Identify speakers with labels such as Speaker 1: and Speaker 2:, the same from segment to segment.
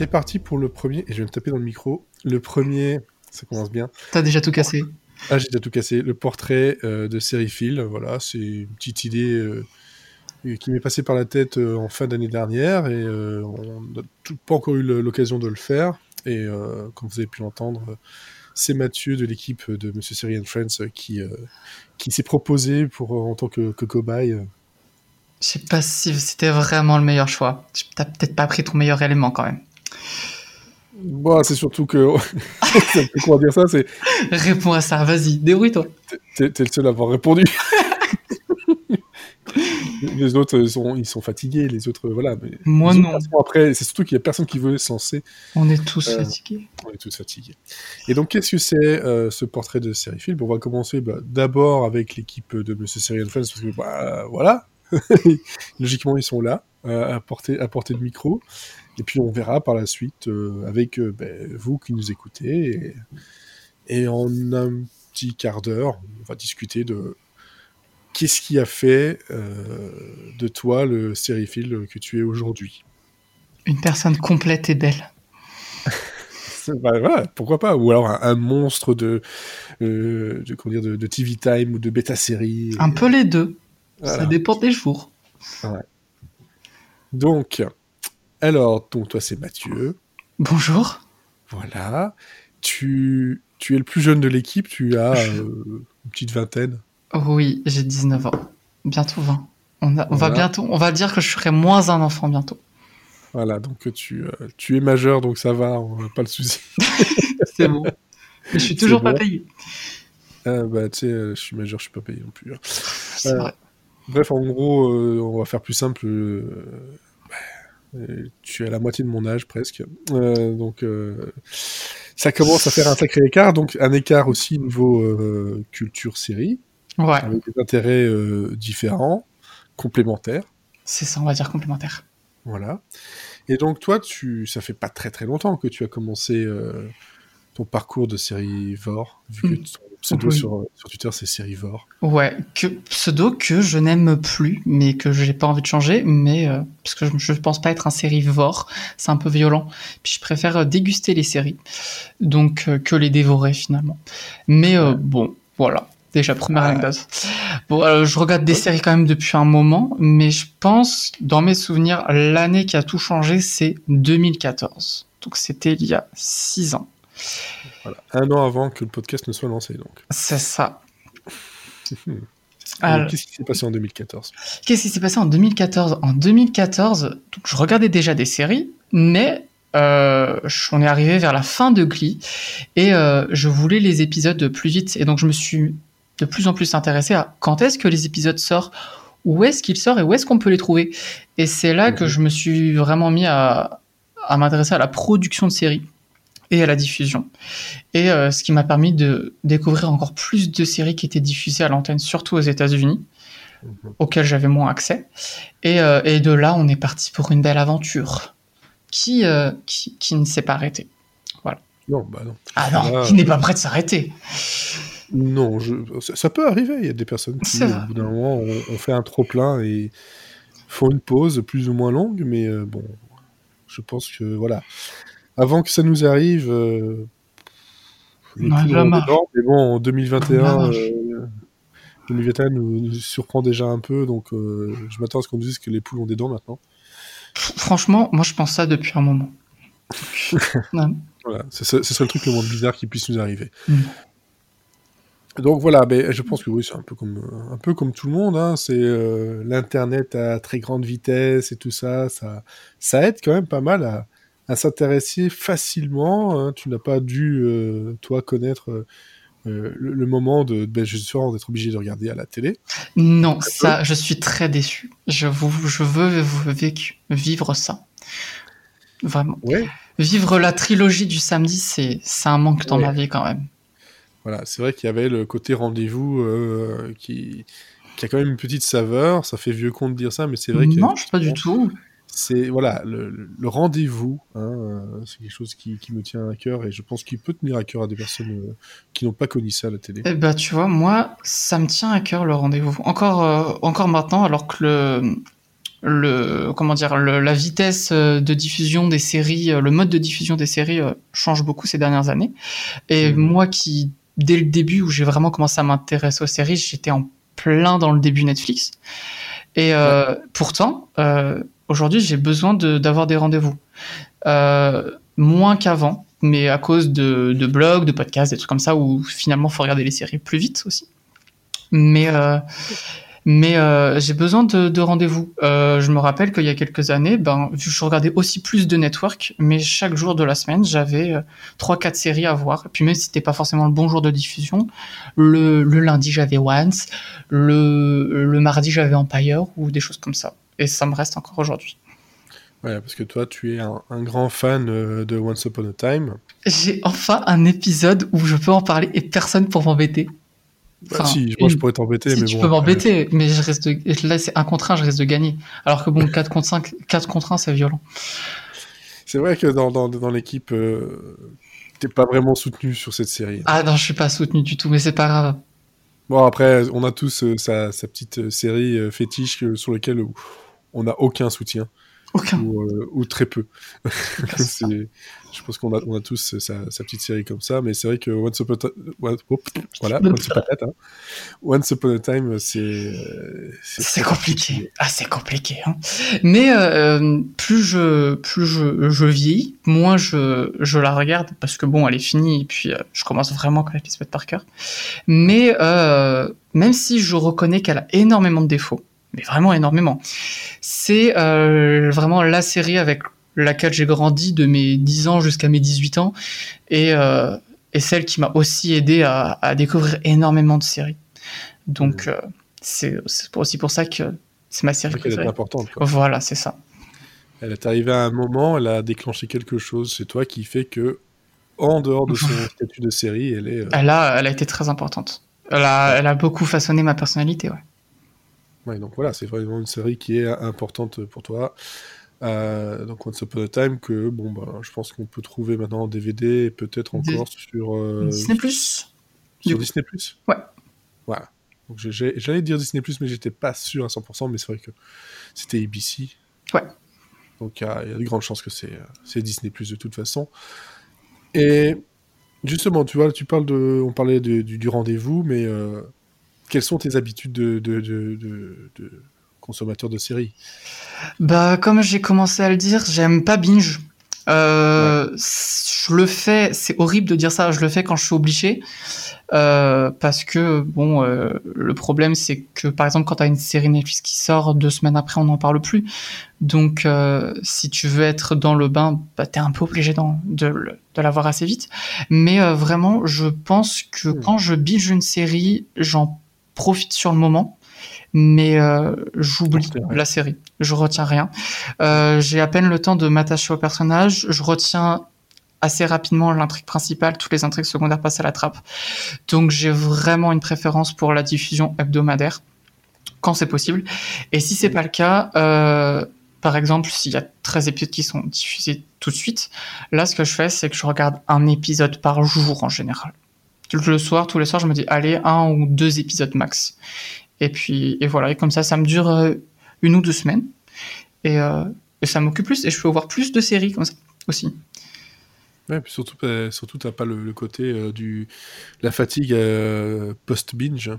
Speaker 1: c'est parti pour le premier, et je vais me taper dans le micro. Le premier, ça commence bien.
Speaker 2: T'as déjà tout cassé.
Speaker 1: Ah, j'ai déjà tout cassé. Le portrait euh, de Serifil, voilà, c'est une petite idée euh, qui m'est passée par la tête euh, en fin d'année dernière, et euh, on n'a pas encore eu l'occasion de le faire. Et comme vous avez pu l'entendre, c'est Mathieu de l'équipe de Monsieur Seri and Friends qui, qui s'est proposé pour, en tant que, que cobaye.
Speaker 2: Je sais pas si c'était vraiment le meilleur choix. T'as peut-être pas pris ton meilleur élément quand même.
Speaker 1: Bon, c'est surtout que. comment dire ça, c'est.
Speaker 2: Réponds à ça, vas-y, débrouille-toi.
Speaker 1: T'es t'es le seul à avoir répondu. les autres, ils sont, ils sont fatigués, les autres, voilà. Mais
Speaker 2: Moi non,
Speaker 1: Après, c'est surtout qu'il y a personne qui veut se lancer.
Speaker 2: on est tous
Speaker 1: Euh,
Speaker 2: fatigués.
Speaker 1: On est tous fatigués. Et donc, qu'est-ce que c'est euh, ce portrait de Serifil On va commencer bah, d'abord avec l'équipe de Monsieur Serial Friends, parce que bah, voilà, logiquement, ils sont là, euh, à, portée, à portée de micro. Et puis, on verra par la suite euh, avec euh, ben, vous qui nous écoutez. Et, et en un petit quart d'heure, on va discuter de qu'est-ce qui a fait euh, de toi le Serifil que tu es aujourd'hui.
Speaker 2: Une personne complète et belle.
Speaker 1: Bah, voilà, pourquoi pas Ou alors un, un monstre de, euh, de, comment dire, de, de TV Time ou de bêta série.
Speaker 2: Un peu les deux.
Speaker 1: Voilà.
Speaker 2: Ça dépend des jours.
Speaker 1: Donc, alors, donc toi c'est Mathieu.
Speaker 2: Bonjour.
Speaker 1: Voilà. Tu, tu es le plus jeune de l'équipe, tu as euh, une petite vingtaine.
Speaker 2: Oui, j'ai 19 ans. Bientôt 20. On, a- on va bientôt, on va dire que je serai moins un enfant bientôt.
Speaker 1: Voilà, donc tu, euh, tu es majeur, donc ça va, on n'a pas le souci.
Speaker 2: C'est bon. Mais je suis toujours pas
Speaker 1: bon.
Speaker 2: payé.
Speaker 1: Euh, bah, tu sais, euh, je suis majeur, je suis pas payé non plus. hein.
Speaker 2: C'est vrai.
Speaker 1: Bref, en gros, on va faire plus simple. Euh, euh, tu es à la moitié de mon âge presque. Euh, donc, euh, ça commence à faire un sacré écart. Donc, un écart aussi niveau euh, culture série,
Speaker 2: Ouais,
Speaker 1: avec des intérêts différents, complémentaires.
Speaker 2: c'est ça, on va dire complémentaire.
Speaker 1: Voilà. Et donc, toi, tu, ça fait pas très très longtemps que tu as commencé ton parcours de sérivore, vu que
Speaker 2: Mm.
Speaker 1: ton pseudo
Speaker 2: Oui.
Speaker 1: sur, sur Twitter c'est sérivore.
Speaker 2: Ouais, que pseudo que je n'aime plus, mais que j'ai pas envie de changer, mais euh, parce que je, je pense pas être un sérivore, c'est un peu violent. Puis je préfère euh, déguster les séries, donc euh, que les dévorer finalement. Mais euh, bon, voilà. Déjà première anecdote. Bon, je regarde des séries quand même depuis un moment, mais je pense, dans mes souvenirs, l'année qui a tout changé, c'est 2014. Donc c'était il y a six ans.
Speaker 1: Voilà. Un an avant que le podcast ne soit lancé, donc.
Speaker 2: C'est ça.
Speaker 1: Qu'est-ce qui s'est passé en 2014
Speaker 2: Qu'est-ce qui s'est passé en 2014 En 2014, donc, je regardais déjà des séries, mais euh, on est arrivé vers la fin de Glee et euh, je voulais les épisodes plus vite. Et donc je me suis de plus en plus intéressé à quand est-ce que les épisodes sortent, où est-ce qu'ils sortent et où est-ce qu'on peut les trouver. Et c'est là que
Speaker 1: Mhm.
Speaker 2: je me suis vraiment mis à, à m'intéresser à la production de séries et à la diffusion. Et euh, ce qui m'a permis de découvrir encore plus de séries qui étaient diffusées à l'antenne, surtout aux États-Unis
Speaker 1: Mhm.
Speaker 2: auquel j'avais moins accès. Et, euh, et de là, on est parti pour une belle aventure qui, euh, qui, qui ne s'est pas arrêtée.
Speaker 1: Non, bah non.
Speaker 2: Ah non,
Speaker 1: Là,
Speaker 2: qui n'est pas prêt de s'arrêter.
Speaker 1: Non, je... ça, ça peut arriver. Il y a des personnes qui, au bout d'un moment, ont, ont fait un trop-plein et font une pause plus ou moins longue, mais bon, je pense que, voilà. Avant que ça nous arrive, euh,
Speaker 2: On a
Speaker 1: poules
Speaker 2: de la
Speaker 1: ont des
Speaker 2: marge.
Speaker 1: dents, mais bon, en
Speaker 2: On a de
Speaker 1: 2021,
Speaker 2: la marge.
Speaker 1: euh, 2021 nous, nous surprend déjà un peu, donc euh, je m'attends à ce qu'on nous dise que les poules ont des dents maintenant.
Speaker 2: Franchement, moi, je pense ça depuis un moment.
Speaker 1: Voilà, ce ce- serait le truc le moins bizarre qui puisse nous arriver.
Speaker 2: Mm.
Speaker 1: Donc voilà, mais je pense que oui, c'est un peu comme un peu comme tout le monde. Hein, c'est euh, l'internet à très grande vitesse et tout ça, ça, ça aide quand même pas mal à, à s'intéresser facilement. hein. Tu n'as pas dû euh, toi connaître euh, euh, le, le moment de ben, justement d'être obligé de regarder à la télé.
Speaker 2: Non, ça, je suis très déçu. Je, vous, je veux vous vécu- vivre ça. Vraiment.
Speaker 1: Ouais.
Speaker 2: Vivre la trilogie du samedi, c'est c'est un manque dans
Speaker 1: Ouais.
Speaker 2: ma vie quand même.
Speaker 1: Voilà, c'est vrai qu'il y avait le côté rendez-vous euh, qui qui a quand même une petite saveur. Ça fait vieux con de dire ça, mais c'est vrai que
Speaker 2: Non, pas du tout.
Speaker 1: C'est voilà le, rendez-vous hein, euh, c'est quelque chose qui, qui me tient à cœur et je pense qu'il peut tenir à cœur à des personnes euh, qui n'ont pas connu ça à la télé
Speaker 2: Eh ben, tu vois, moi, ça me tient à cœur le rendez-vous. Encore, euh, encore maintenant, alors que le, le comment dire le- la vitesse de diffusion des séries, le mode de diffusion des séries euh, change beaucoup ces dernières années. Et
Speaker 1: Mhm.
Speaker 2: moi qui dès le début où j'ai vraiment commencé à m'intéresser aux séries, j'étais en plein dans le début Netflix. Et pourtant, aujourd'hui, j'ai besoin d'avoir des rendez-vous. Euh, moins qu'avant, mais à cause de, blogs, de podcasts, des trucs comme ça, où finalement, il faut regarder les séries plus vite aussi. Mais, euh, euh, j'ai besoin de, de rendez-vous. Je me rappelle qu'il y a quelques années, ben, je regardais aussi plus de network, mais chaque jour de la semaine, j'avais trois, quatre séries à voir. Et puis même si c'était pas forcément le bon jour de diffusion, le, le lundi, j'avais Once, le, le mardi, j'avais Empire, ou des choses comme ça. Et ça me reste encore aujourd'hui.
Speaker 1: Ouais, parce que toi, tu es un, un grand fan euh, de Once Upon a Time.
Speaker 2: J'ai enfin un épisode où je peux en parler et personne pour m'embêter.
Speaker 1: Bah,
Speaker 2: Enfin,
Speaker 1: si, moi, je pourrais t'embêter,
Speaker 2: Si
Speaker 1: mais
Speaker 2: tu
Speaker 1: bon.
Speaker 2: peux m'embêter, mais je reste de... là c'est un contre un, je risque de gagner. Alors que bon, 4 contre 5, 4 contre 1, c'est violent.
Speaker 1: C'est vrai que dans, dans, dans l'équipe, euh, t'es pas vraiment soutenu sur cette série.
Speaker 2: Ah non, je suis pas soutenu du tout, mais c'est pas grave.
Speaker 1: Bon, après, on a tous euh, sa, sa petite euh, série euh, fétiche sur laquelle on n'a aucun soutien,
Speaker 2: Aucun.
Speaker 1: ou, euh, ou très peu. je pense qu'on a, on a tous euh, sa, sa petite série comme ça, mais c'est vrai que Once Upon a, One- hop, voilà, Once Upon a, hein. Once Upon a Time, c'est... euh,
Speaker 2: C'est compliqué. Ah, c'est compliqué. Hein. Mais euh, plus je plus je, je vieillis, moins je, je la regarde parce que bon, elle est finie et puis euh, je commence vraiment à se mettre par cœur. Mais euh, même si je reconnais qu'elle a énormément de défauts, mais vraiment énormément, c'est euh, vraiment la série avec laquelle j'ai grandi de mes 10 ans jusqu'à mes 18 ans et, euh, et celle qui m'a aussi aidé à, à découvrir énormément de séries. Donc euh, c'est aussi pour ça que c'est ma série
Speaker 1: vrai qu'elle est
Speaker 2: préférée.
Speaker 1: importante. quoi.
Speaker 2: Voilà, c'est ça.
Speaker 1: Elle est arrivée à un moment, elle a déclenché quelque chose. C'est toi qui fait que, en dehors de son statut de série, elle est.
Speaker 2: Elle a, elle a été très importante. Elle a, elle a beaucoup façonné ma personnalité, ouais.
Speaker 1: Ouais, donc voilà, c'est vraiment une série qui est importante pour toi. Euh, donc Once Upon a Time que bon bah je pense qu'on peut trouver maintenant en DVD et peut-être
Speaker 2: Dis-
Speaker 1: encore sur euh,
Speaker 2: Disney Plus.
Speaker 1: sur
Speaker 2: coup.
Speaker 1: Disney Plus.
Speaker 2: Ouais.
Speaker 1: Voilà. Donc j'allais dire Disney Plus mais j'étais pas sûr à 100% mais c'est vrai que c'était ABC.
Speaker 2: Ouais.
Speaker 1: Donc il y, a il y a de grandes chances que c'est c'est Disney Plus de toute façon. Et justement, tu vois, tu parles de on parlait de- du, du rendez-vous mais euh, quelles sont tes habitudes de, de, de, de- de consommateur de séries?
Speaker 2: Bah, comme j'ai commencé à le dire, j'aime pas binge. Euh, Je le fais, c'est horrible de dire ça, je le fais quand je suis obligé. Euh, parce que, bon, euh, le problème, c'est que, par exemple, quand tu as une série Netflix qui sort, deux semaines après, on n'en parle plus. Donc, si tu veux être dans le bain, bah, tu es un peu obligé de, de l'avoir assez vite. Mais vraiment, je pense que
Speaker 1: Hmm.
Speaker 2: quand je binge une série, j'en profite sur le moment. Mais euh, j'oublie la série. Je retiens rien. Euh, j'ai à peine le temps de m'attacher au personnage. Je retiens assez rapidement l'intrigue principale. Toutes les intrigues secondaires passent à la trappe. Donc j'ai vraiment une préférence pour la diffusion hebdomadaire quand c'est possible. Et si c'est pas le cas, euh, par exemple, s'il y a 13 épisodes qui sont diffusés tout de suite, là ce que je fais, c'est que je regarde un épisode par jour en général. Le soir, tous les soirs, je me dis allez un ou deux épisodes max. Et puis et voilà. Et comme ça, ça me dure euh, une ou deux semaines. Et, euh, et ça m'occupe plus. Et je peux voir plus de séries comme ça aussi.
Speaker 1: Ouais, puis surtout, euh, surtout t'as pas le, le côté euh, du la fatigue euh, post-binge.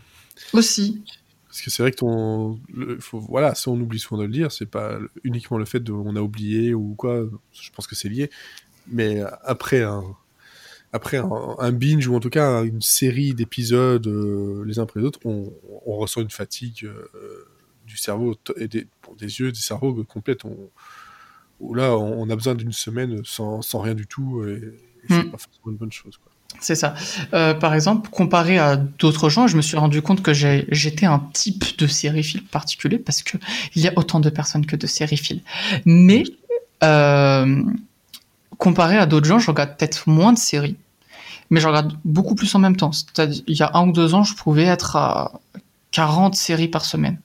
Speaker 2: Aussi.
Speaker 1: Parce que c'est vrai que ton. le- faut, voilà, si on oublie souvent de le dire, c'est pas uniquement le fait de on a oublié ou quoi, je pense que c'est lié. Mais après un, après un, un binge ou en tout cas une série d'épisodes euh, les uns après les autres, on, on ressent une fatigue euh, du cerveau et des, bon, des yeux, du cerveau complète. On, où là, on, a besoin d'une semaine sans, sans rien du tout et, et c'est
Speaker 2: Mm.
Speaker 1: pas forcément une bonne chose. Quoi.
Speaker 2: C'est ça. Euh, par exemple, comparé à d'autres gens, je me suis rendu compte que j'étais un type de sériephile particulier parce que il y a autant de personnes que de sériephiles. Mais euh, comparé à d'autres gens, je regarde peut-être moins de séries, mais je regarde beaucoup plus en même temps. C'est-à-dire, il y a un ou deux ans, je pouvais être à 40 séries par semaine.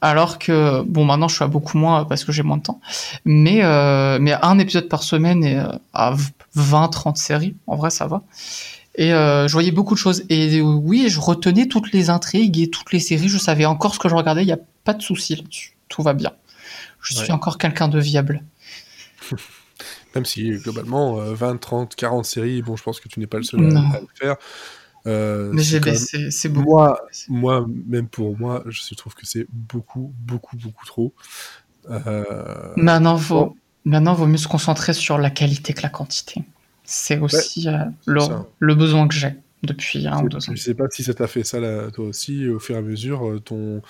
Speaker 2: Alors que, bon, maintenant, je suis à beaucoup moins parce que j'ai moins de temps. Mais, euh, mais un épisode par semaine et euh, à 20, 30 séries, en vrai, ça va. Et euh, je voyais beaucoup de choses. Et oui, je retenais toutes les intrigues et toutes les séries. Je savais encore ce que je regardais. Il n'y a pas de souci là-dessus. Tout va bien. je suis encore quelqu'un de viable.
Speaker 1: Même si globalement, 20, 30, 40 séries, bon, je pense que tu n'es pas le seul à, le faire.
Speaker 2: Euh, mais j'ai baissé, c'est beaucoup.
Speaker 1: Moi, moi, même pour moi, je trouve que c'est beaucoup, beaucoup, beaucoup trop.
Speaker 2: Euh... Maintenant, vaut, maintenant, vaut mieux se concentrer sur la qualité que la quantité. C'est aussi euh, le, le, besoin que j'ai depuis un ou deux ans.
Speaker 1: Je sais pas si ça t'a fait ça là, toi aussi, au fur et à mesure, ton,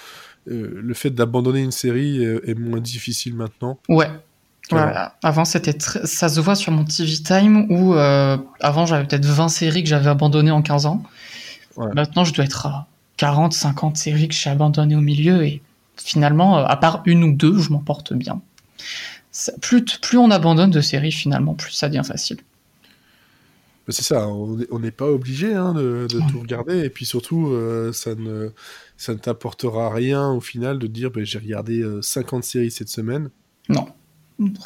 Speaker 1: le fait d'abandonner une série est moins difficile maintenant.
Speaker 2: Ouais, avant, c'était ça se voit sur mon TV Time où euh, avant j'avais peut-être 20 séries que j'avais abandonnées en 15 ans. Maintenant, je dois être à 40, 50 séries que j'ai abandonnées au milieu et finalement, euh, à part une ou deux, je m'en porte bien. plus, plus on abandonne de séries, finalement, plus ça devient facile.
Speaker 1: C'est ça, on n'est pas obligé hein, de, tout regarder et puis surtout, euh, ça ne, ça ne t'apportera rien au final de dire bah, j'ai regardé 50 séries cette semaine.
Speaker 2: Non.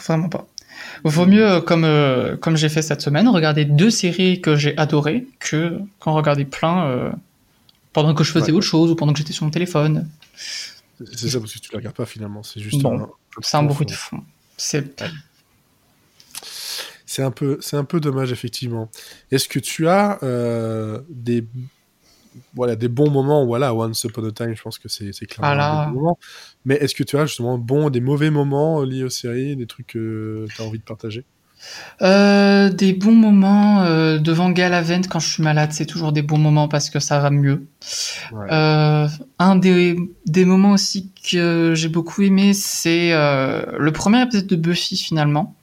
Speaker 2: Vraiment pas. Vaut mieux, euh, comme, euh, comme j'ai fait cette semaine, regarder deux séries que j'ai adorées que qu'en regarder plein euh, pendant que je faisais autre chose ou pendant que j'étais sur mon téléphone.
Speaker 1: C'est ça, parce que tu ne regardes pas finalement. C'est juste
Speaker 2: un, c'est un bruit de fond. C'est.
Speaker 1: C'est un peu, c'est un peu dommage effectivement. Est-ce que tu as des voilà, des bons moments, voilà, Once Upon a Time, je pense que c'est clairement moment. Mais est-ce que tu as justement bon, des mauvais moments liés aux séries, des trucs que tu as envie de partager?
Speaker 2: Euh, Des bons moments euh, devant Galavent quand je suis malade, c'est toujours des bons moments parce que ça va mieux. Euh, un des, des, moments aussi que j'ai beaucoup aimé, c'est le premier épisode de Buffy finalement,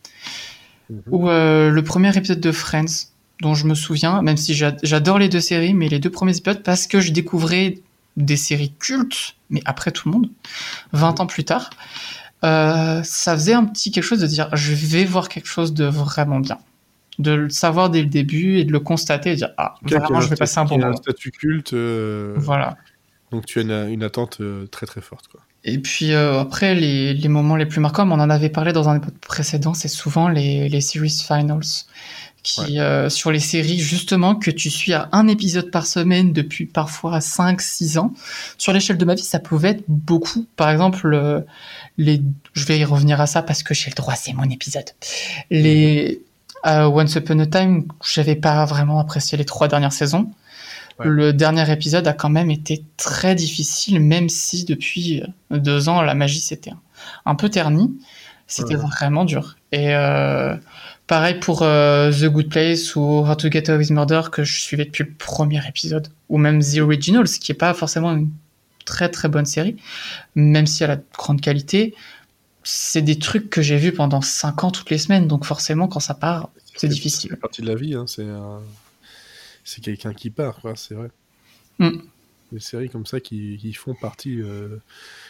Speaker 2: mhm. ou le premier épisode de Friends dont je me souviens, même si j'adore les deux séries, mais les deux premiers épisodes parce que je découvrais des séries cultes, mais après tout le monde, 20 ans plus tard, euh, ça faisait un petit quelque chose de dire je vais voir quelque chose de vraiment bien. De le savoir dès le début et de le constater et de dire ah, vraiment, je vais passer un bon moment. un
Speaker 1: statut culte. Euh,
Speaker 2: voilà.
Speaker 1: Donc tu as une, attente euh, très très forte. Quoi.
Speaker 2: Et puis après, les, les, moments les plus marquants, on en avait parlé dans un épisode précédent, c'est souvent les, les series finals qui euh, sur les séries justement que tu suis à un épisode par semaine depuis parfois 5 6 ans. Sur l'échelle de ma vie, ça pouvait être beaucoup. Par exemple, euh, les je vais y revenir à ça parce que j'ai le droit, c'est mon épisode. Les euh, Once Upon a Time, j'avais pas vraiment apprécié les trois dernières saisons. Le dernier épisode a quand même été très difficile, même si depuis deux ans la magie s'était un peu ternie. C'était vraiment dur. Et Pareil pour euh, The Good Place ou How to Get Away with Murder que je suivais depuis le premier épisode, ou même The Originals, qui est pas forcément une très très bonne série, même si elle a de grande qualité. C'est des trucs que j'ai vus pendant 5 ans toutes les semaines, donc forcément quand ça part, c'est difficile.
Speaker 1: C'est partie de la vie, hein. c'est quelqu'un qui part, c'est vrai. Mm. Des séries comme ça qui, qui font partie euh,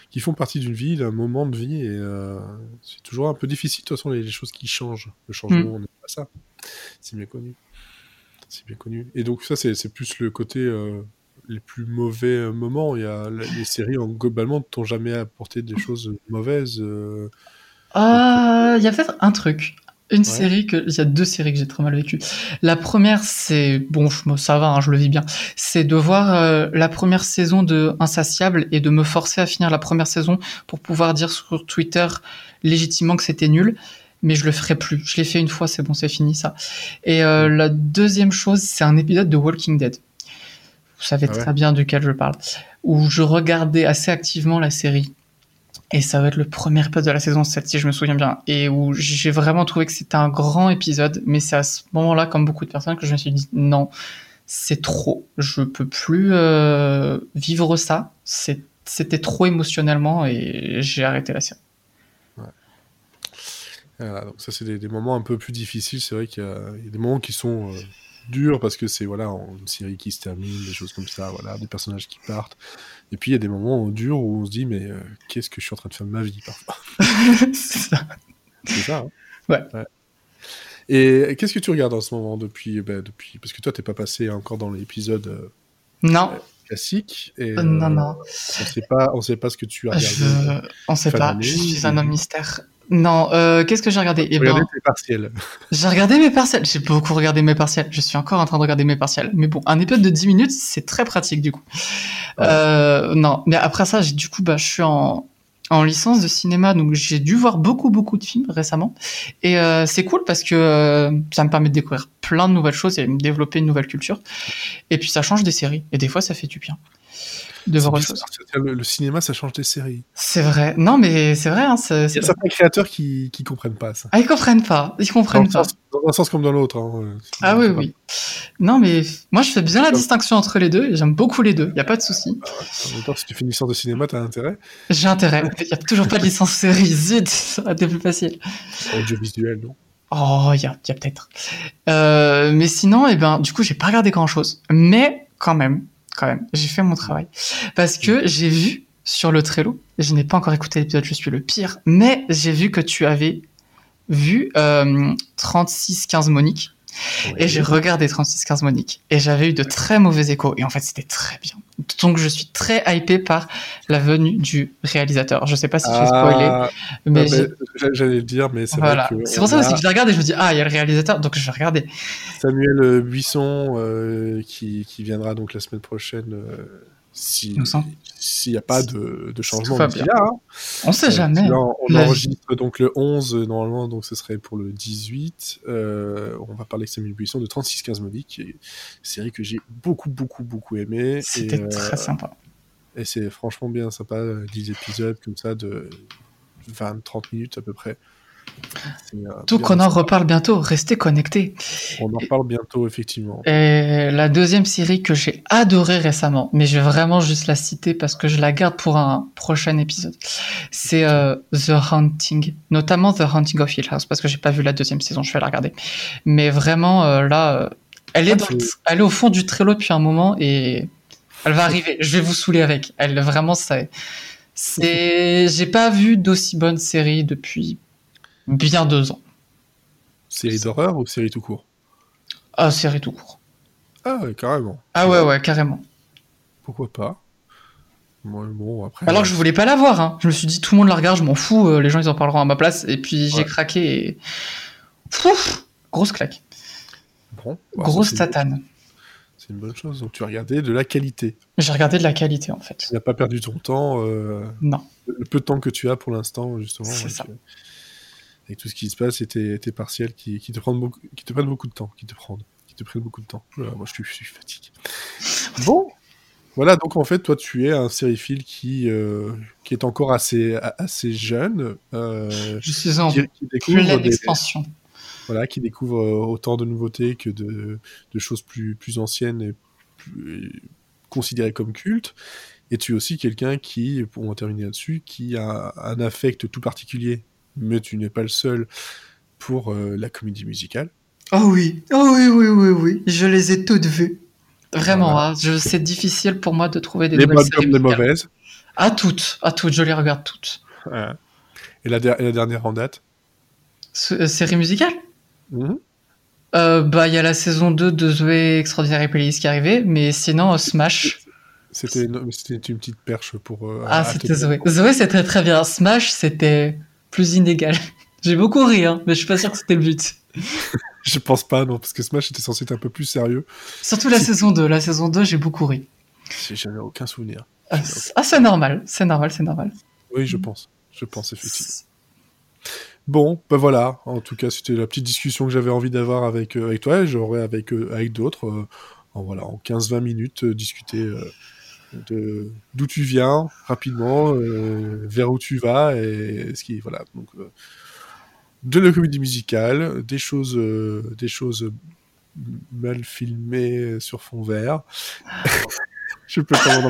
Speaker 1: qui font partie d'une vie, d'un moment de vie, et euh, c'est toujours un peu difficile. De toute façon, les, choses qui changent, le changement, mm. on n'est pas ça. C'est bien connu. C'est bien connu. Et donc ça, c'est plus le côté euh, les plus mauvais moments. Il y a les séries en globalement t'ont jamais apporté des choses mauvaises.
Speaker 2: Il y a peut-être un truc une série que il y a deux séries que j'ai très mal vécues. La première, c'est bon, ça va, hein, je le vis bien. C'est de voir euh, la première saison de Insatiable et de me forcer à finir la première saison pour pouvoir dire sur Twitter légitimement que c'était nul. Mais je le ferai plus. Je l'ai fait une fois, c'est bon, c'est fini ça. Et euh, la deuxième chose, c'est un épisode de Walking Dead. Vous savez ah très bien duquel je parle. Où je regardais assez activement la série et ça va être le premier épisode de la saison 7, si je me souviens bien. Et où j'ai vraiment trouvé que c'était un grand épisode. Mais c'est à ce moment-là, comme beaucoup de personnes, que je me suis dit non, c'est trop. Je peux plus euh, vivre ça. C'était trop émotionnellement et j'ai arrêté la série.
Speaker 1: Voilà, donc ça, c'est des, moments un peu plus difficiles. C'est vrai qu'il y, a des moments qui sont. Euh, dur parce que c'est voilà une série qui se termine, des choses comme ça, voilà, des personnages qui partent. Et puis il y a des moments durs où on se dit mais euh, qu'est-ce que je suis en train de faire de ma vie parfois? c'est ça. C'est ça. Hein.
Speaker 2: ouais.
Speaker 1: Et qu'est-ce que tu regardes en ce moment depuis, bah, depuis parce que toi t'es pas passé encore dans l'épisode. Euh,
Speaker 2: non.
Speaker 1: Euh, classique et
Speaker 2: non non on
Speaker 1: sait pas on sait pas ce que tu as regardé
Speaker 2: je... on sait pas je suis un homme mystère non, euh, qu'est-ce que j'ai regardé?
Speaker 1: Eh ben, tes partiels.
Speaker 2: J'ai regardé mes partiels. J'ai beaucoup regardé mes partiels. Je suis encore en train de regarder mes partiels. Mais bon, un épisode de 10 minutes, c'est très pratique du coup. Euh, non, mais après ça, du coup, bah, je suis en, en licence de cinéma, donc j'ai dû voir beaucoup beaucoup de films récemment, et euh, c'est cool parce que euh, ça me permet de découvrir plein de nouvelles choses et de développer une nouvelle culture, et puis ça change des séries, et des fois ça fait du bien de voir autre chose.
Speaker 1: Le, le cinéma, ça change des séries.
Speaker 2: C'est vrai. Non, mais c'est vrai. Hein,
Speaker 1: Il y a certains créateurs qui, qui comprennent pas ça.
Speaker 2: Ah, ils comprennent pas. Ils comprennent pas.
Speaker 1: sens- dans un sens comme dans l'autre. hein.
Speaker 2: Ah oui, oui. Non, mais moi, je fais bien la distinction entre les deux j'aime beaucoup les deux. Il y a pas de souci.
Speaker 1: En même temps, si tu fais une licence de cinéma, t'as intérêt.
Speaker 2: J'ai intérêt. Il y a toujours pas de licence série. Zut, ça aurait été plus facile.
Speaker 1: Audiovisuel, non
Speaker 2: Oh, il y a, a peut-être. Euh, mais sinon, eh ben, du coup, j'ai pas regardé grand-chose. Mais quand même, quand même, j'ai fait mon travail parce que j'ai vu sur le Trello. Je n'ai pas encore écouté l'épisode, je suis le pire. Mais j'ai vu que tu avais vu euh, 36-15 Monique. Et j'ai regardé 36-15 Monique. Et j'avais eu de très mauvais échos. Et en fait, c'était très bien. Donc, je suis très hypé par la venue du réalisateur. Je sais pas si je vais spoiler.
Speaker 1: Ah,
Speaker 2: Mais
Speaker 1: bah, j'allais le dire, mais c'est
Speaker 2: voilà.
Speaker 1: vrai que
Speaker 2: C'est pour ça aussi que je regarde et je me dis, ah, il y a le réalisateur, donc je vais regarder.
Speaker 1: Samuel Buisson euh, qui, qui viendra donc la semaine prochaine euh, si. S'il n'y a pas de, de changement
Speaker 2: va
Speaker 1: d'ici
Speaker 2: bien.
Speaker 1: là. hein.
Speaker 2: On sait
Speaker 1: Euh,
Speaker 2: jamais.
Speaker 1: là, on
Speaker 2: La vie.
Speaker 1: enregistre donc le 11 euh, normalement, donc ce serait pour le 18. Euh, on va parler avec Samuel Buisson de 36-15 Monique, qui est une série que j'ai beaucoup, beaucoup, beaucoup aimé.
Speaker 2: C'était
Speaker 1: et, euh,
Speaker 2: très sympa.
Speaker 1: Et c'est franchement bien sympa, euh, 10 épisodes comme ça de 20-30 minutes à peu près. Euh,
Speaker 2: Donc
Speaker 1: bien
Speaker 2: on en reparle bientôt, restez connectés.
Speaker 1: On en reparle bientôt, effectivement.
Speaker 2: Et la deuxième série que j'ai adorée récemment, mais je vais vraiment juste la citer parce que je la garde pour un prochain épisode, c'est euh, The Hunting, notamment The Hunting of Hill House, parce que j'ai pas vu la deuxième saison, je vais la regarder. Mais vraiment, euh, là, euh, elle, est
Speaker 1: Ah,
Speaker 2: dans elle est au fond du Trello depuis un moment et elle va arriver. Je vais vous saouler avec. Elle, vraiment, c'est... c'est... J'ai pas vu d'aussi bonne série depuis bien deux ans.
Speaker 1: Série d'horreur ou série tout court?
Speaker 2: Ah, série tout court.
Speaker 1: Ah, ouais, carrément.
Speaker 2: Ah ouais, ouais, carrément.
Speaker 1: Pourquoi pas? Bon, après.
Speaker 2: Alors que je voulais pas la voir, hein. je me suis dit tout le monde la regarde, je m'en fous, euh, les gens ils en parleront à ma place, et puis j'ai
Speaker 1: Ouais.
Speaker 2: craqué et. Pouf Grosse claque.
Speaker 1: Bon, bah,
Speaker 2: Grosse tatane.
Speaker 1: C'est une bonne chose. Donc, tu as regardé de la qualité.
Speaker 2: J'ai regardé de la qualité en fait.
Speaker 1: Tu n'as pas perdu ton temps, euh,
Speaker 2: Non.
Speaker 1: le peu de temps que tu as pour l'instant, justement.
Speaker 2: C'est ça.
Speaker 1: euh, avec tout ce qui se passe et tes, tes partiels qui, qui te prennent beaucoup, qui te prennent beaucoup de temps, qui te prennent, qui te prennent beaucoup de temps. Moi, je suis, je suis fatigué. Bon. Voilà, donc en fait, toi, tu es un sériephile qui, euh, qui est encore assez, assez jeune, euh,
Speaker 2: Je suis en
Speaker 1: qui, qui découvre des, voilà, qui découvre euh, autant de nouveautés que de, de choses plus, plus anciennes et plus- considérées comme cultes. Et tu es aussi quelqu'un qui, pour en terminer là-dessus, qui a un affect tout particulier, mais tu n'es pas le seul pour euh, la comédie musicale.
Speaker 2: Oh oui, oh oui, oui, oui, oui, je les ai toutes vues. Vraiment,
Speaker 1: Voilà.
Speaker 2: hein, je- c'est difficile pour moi de trouver des
Speaker 1: les bonnes comme les mauvaises.
Speaker 2: À toutes, à toutes, je les regarde toutes.
Speaker 1: Et, la, der- et la dernière en date?
Speaker 2: Euh, série musicale?
Speaker 1: Mhm.
Speaker 2: euh, Bah, il y a la saison 2 de Zoé Extraordinaire Playlist qui est arrivée, mais sinon, Smash.
Speaker 1: C'était une, c'était une petite perche pour. euh,
Speaker 2: Ah, c'était Zoé. Zoé, c'est très très bien. Smash, c'était plus inégal. J'ai beaucoup ri, hein, mais je suis pas sûr que c'était le but.
Speaker 1: Je pense pas, non, parce que Smash était censé être un peu plus sérieux.
Speaker 2: Surtout la saison 2. La saison 2, j'ai beaucoup ri.
Speaker 1: J'ai jamais aucun souvenir.
Speaker 2: Ah, c'est- ah, c'est normal, c'est normal, c'est normal.
Speaker 1: Oui, je pense. Je pense, effectivement. Bon, ben voilà. En tout cas, c'était la petite discussion que j'avais envie d'avoir avec, euh, avec toi et j'aurais avec, euh, avec d'autres. euh, en, voilà, en 15-20 minutes, euh, discuter euh, de d'où tu viens, rapidement, euh, vers où tu vas et ce qui. Voilà. Donc, euh, de la comédie musicale, des choses, euh, des choses mal filmées sur fond vert. Je peux pas m'en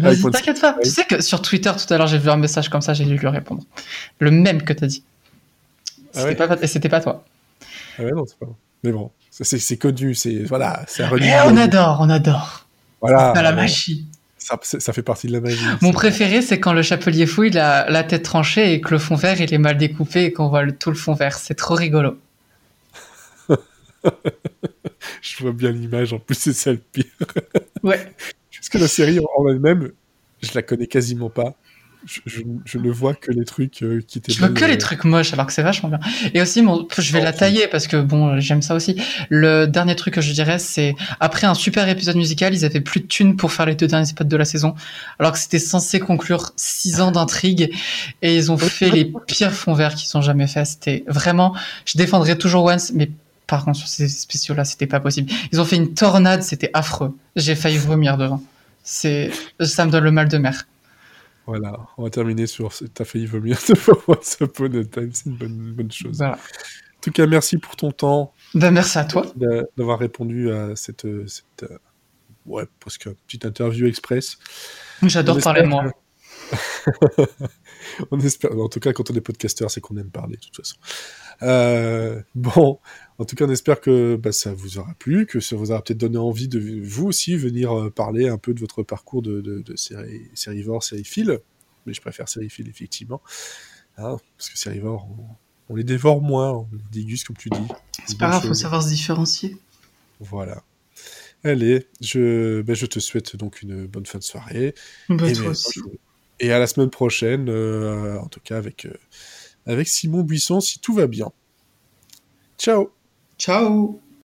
Speaker 2: Vas-y, t'inquiète pas. Tu sais que sur Twitter, tout à l'heure, j'ai vu un message comme ça, j'ai dû lui répondre. Le même que t'as dit.
Speaker 1: Ah
Speaker 2: C'était
Speaker 1: ouais
Speaker 2: pas, et c'était pas toi.
Speaker 1: Ah ouais, non, c'est pas. Mais bon, ça, c'est connu, c'est voilà,
Speaker 2: Mais
Speaker 1: renouveau.
Speaker 2: on adore, on adore.
Speaker 1: Voilà,
Speaker 2: C'est la
Speaker 1: bon,
Speaker 2: magie.
Speaker 1: Ça, fait partie de la magie.
Speaker 2: Mon préféré, c'est quand le chapelier fouille la, la tête tranchée et que le fond vert, il est mal découpé et qu'on voit le- tout le fond vert. C'est trop rigolo.
Speaker 1: Je vois bien l'image, en plus, c'est ça le pire.
Speaker 2: Ouais.
Speaker 1: Parce que la série en elle-même, je la connais quasiment pas. Je, ne vois que les trucs euh, qui étaient.
Speaker 2: Je vois que les trucs moches, alors que c'est vachement bien. Et aussi, mon, je vais la tailler parce que bon, j'aime ça aussi. Le dernier truc que je dirais, c'est après un super épisode musical, ils avaient plus de thunes pour faire les deux derniers épisodes de la saison, alors que c'était censé conclure six ans d'intrigue, et ils ont fait les pires fonds verts qui sont jamais faits. C'était vraiment, je défendrai toujours Once, mais par contre sur ces spéciaux là, c'était pas possible. Ils ont fait une tornade, c'était affreux. J'ai failli vomir devant. C'est, ça me donne le mal de mer.
Speaker 1: Voilà, on va terminer sur T'as failli vomir de Once Upon a Time, c'est une bonne, chose. En tout cas, merci pour ton temps.
Speaker 2: Ben, merci à toi.
Speaker 1: D'avoir répondu à cette, cette euh, ouais, presque petite interview express.
Speaker 2: J'adore parler de moi.
Speaker 1: on espère, en tout cas, quand on est podcasteur, c'est qu'on aime parler, de toute façon. Euh, bon, en tout cas, on espère que bah, ça vous aura plu, que ça vous aura peut-être donné envie de vous aussi venir euh, parler un peu de votre parcours de, de, de série, sérivore, sérifile. Mais je préfère sérifile, effectivement. Hein, parce que sérivore, on, les dévore moins, on les déguste, comme tu dis.
Speaker 2: C'est pas grave, faut savoir se différencier.
Speaker 1: Voilà. Allez, je, bah, je te souhaite donc une bonne fin de soirée.
Speaker 2: Bah, et, toi aussi.
Speaker 1: Et à la semaine prochaine, euh, en tout cas avec, euh, avec Simon Buisson, si tout va bien. Ciao
Speaker 2: Ciao